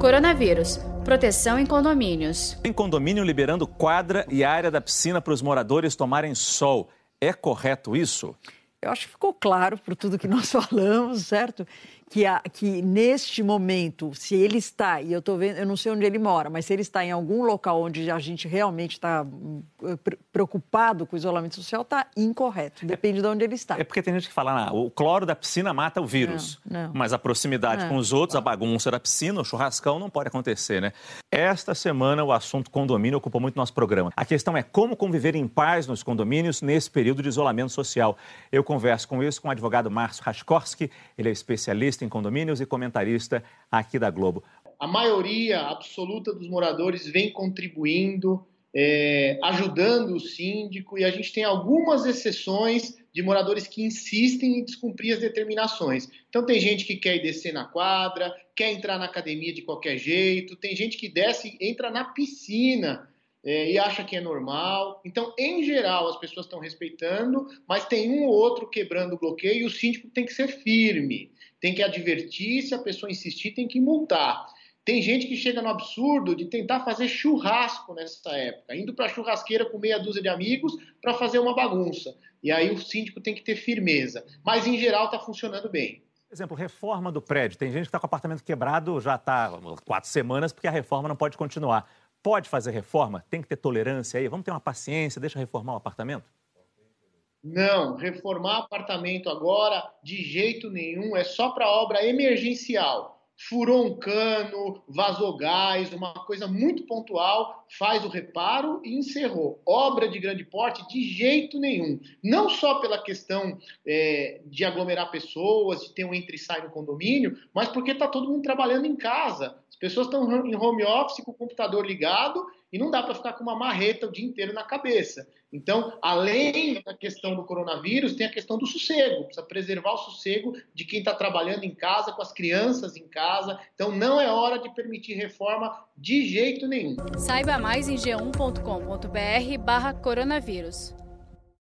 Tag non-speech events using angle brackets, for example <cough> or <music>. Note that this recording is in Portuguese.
Coronavírus. Proteção em condomínios. Em condomínio liberando quadra e área da piscina para os moradores tomarem sol. É correto isso? Eu acho que ficou claro por tudo que nós <laughs> falamos, certo? Que, a, que neste momento, se ele está, e eu estou vendo, eu não sei onde ele mora, mas se ele está em algum local onde a gente realmente está eh, preocupado com o isolamento social, está incorreto. Depende é, de onde ele está. É porque tem gente que fala, ah, o cloro da piscina mata o vírus. Não, não. Mas a proximidade não. com os outros, a bagunça da piscina, o churrascão, não pode acontecer, né? Esta semana o assunto condomínio ocupou muito nosso programa. A questão é como conviver em paz nos condomínios nesse período de isolamento social. Eu converso com isso com o advogado Márcio Raskorski, ele é especialista especialista em condomínios e comentarista aqui da Globo. A maioria absoluta dos moradores vem contribuindo, é, ajudando o síndico, e a gente tem algumas exceções de moradores que insistem em descumprir as determinações. Então, tem gente que quer descer na quadra, quer entrar na academia de qualquer jeito, tem gente que desce, entra na piscina é, e acha que é normal. Então, em geral, as pessoas estão respeitando, mas tem um ou outro quebrando o bloqueio e o síndico tem que ser firme, tem que advertir, se a pessoa insistir, tem que multar. Tem gente que chega no absurdo de tentar fazer churrasco nessa época, indo para a churrasqueira com meia dúzia de amigos para fazer uma bagunça. E aí o síndico tem que ter firmeza. Mas, em geral, está funcionando bem. Exemplo, reforma do prédio. Tem gente que está com o apartamento quebrado já está quatro semanas porque a reforma não pode continuar pode fazer reforma? Tem que ter tolerância aí? Vamos ter uma paciência, deixa reformar o apartamento? Não, reformar apartamento agora de jeito nenhum, é só para obra emergencial furou um cano, vazou gás, uma coisa muito pontual, faz o reparo e encerrou. Obra de grande porte, de jeito nenhum. Não só pela questão é, de aglomerar pessoas, de ter um entre e sai no condomínio, mas porque está todo mundo trabalhando em casa. As pessoas estão em home office com o computador ligado e não dá para ficar com uma marreta o dia inteiro na cabeça. Então, além da questão do coronavírus, tem a questão do sossego. Precisa preservar o sossego de quem está trabalhando em casa, com as crianças em casa. Então, não é hora de permitir reforma de jeito nenhum. Saiba mais em g1.com.br/barra coronavírus.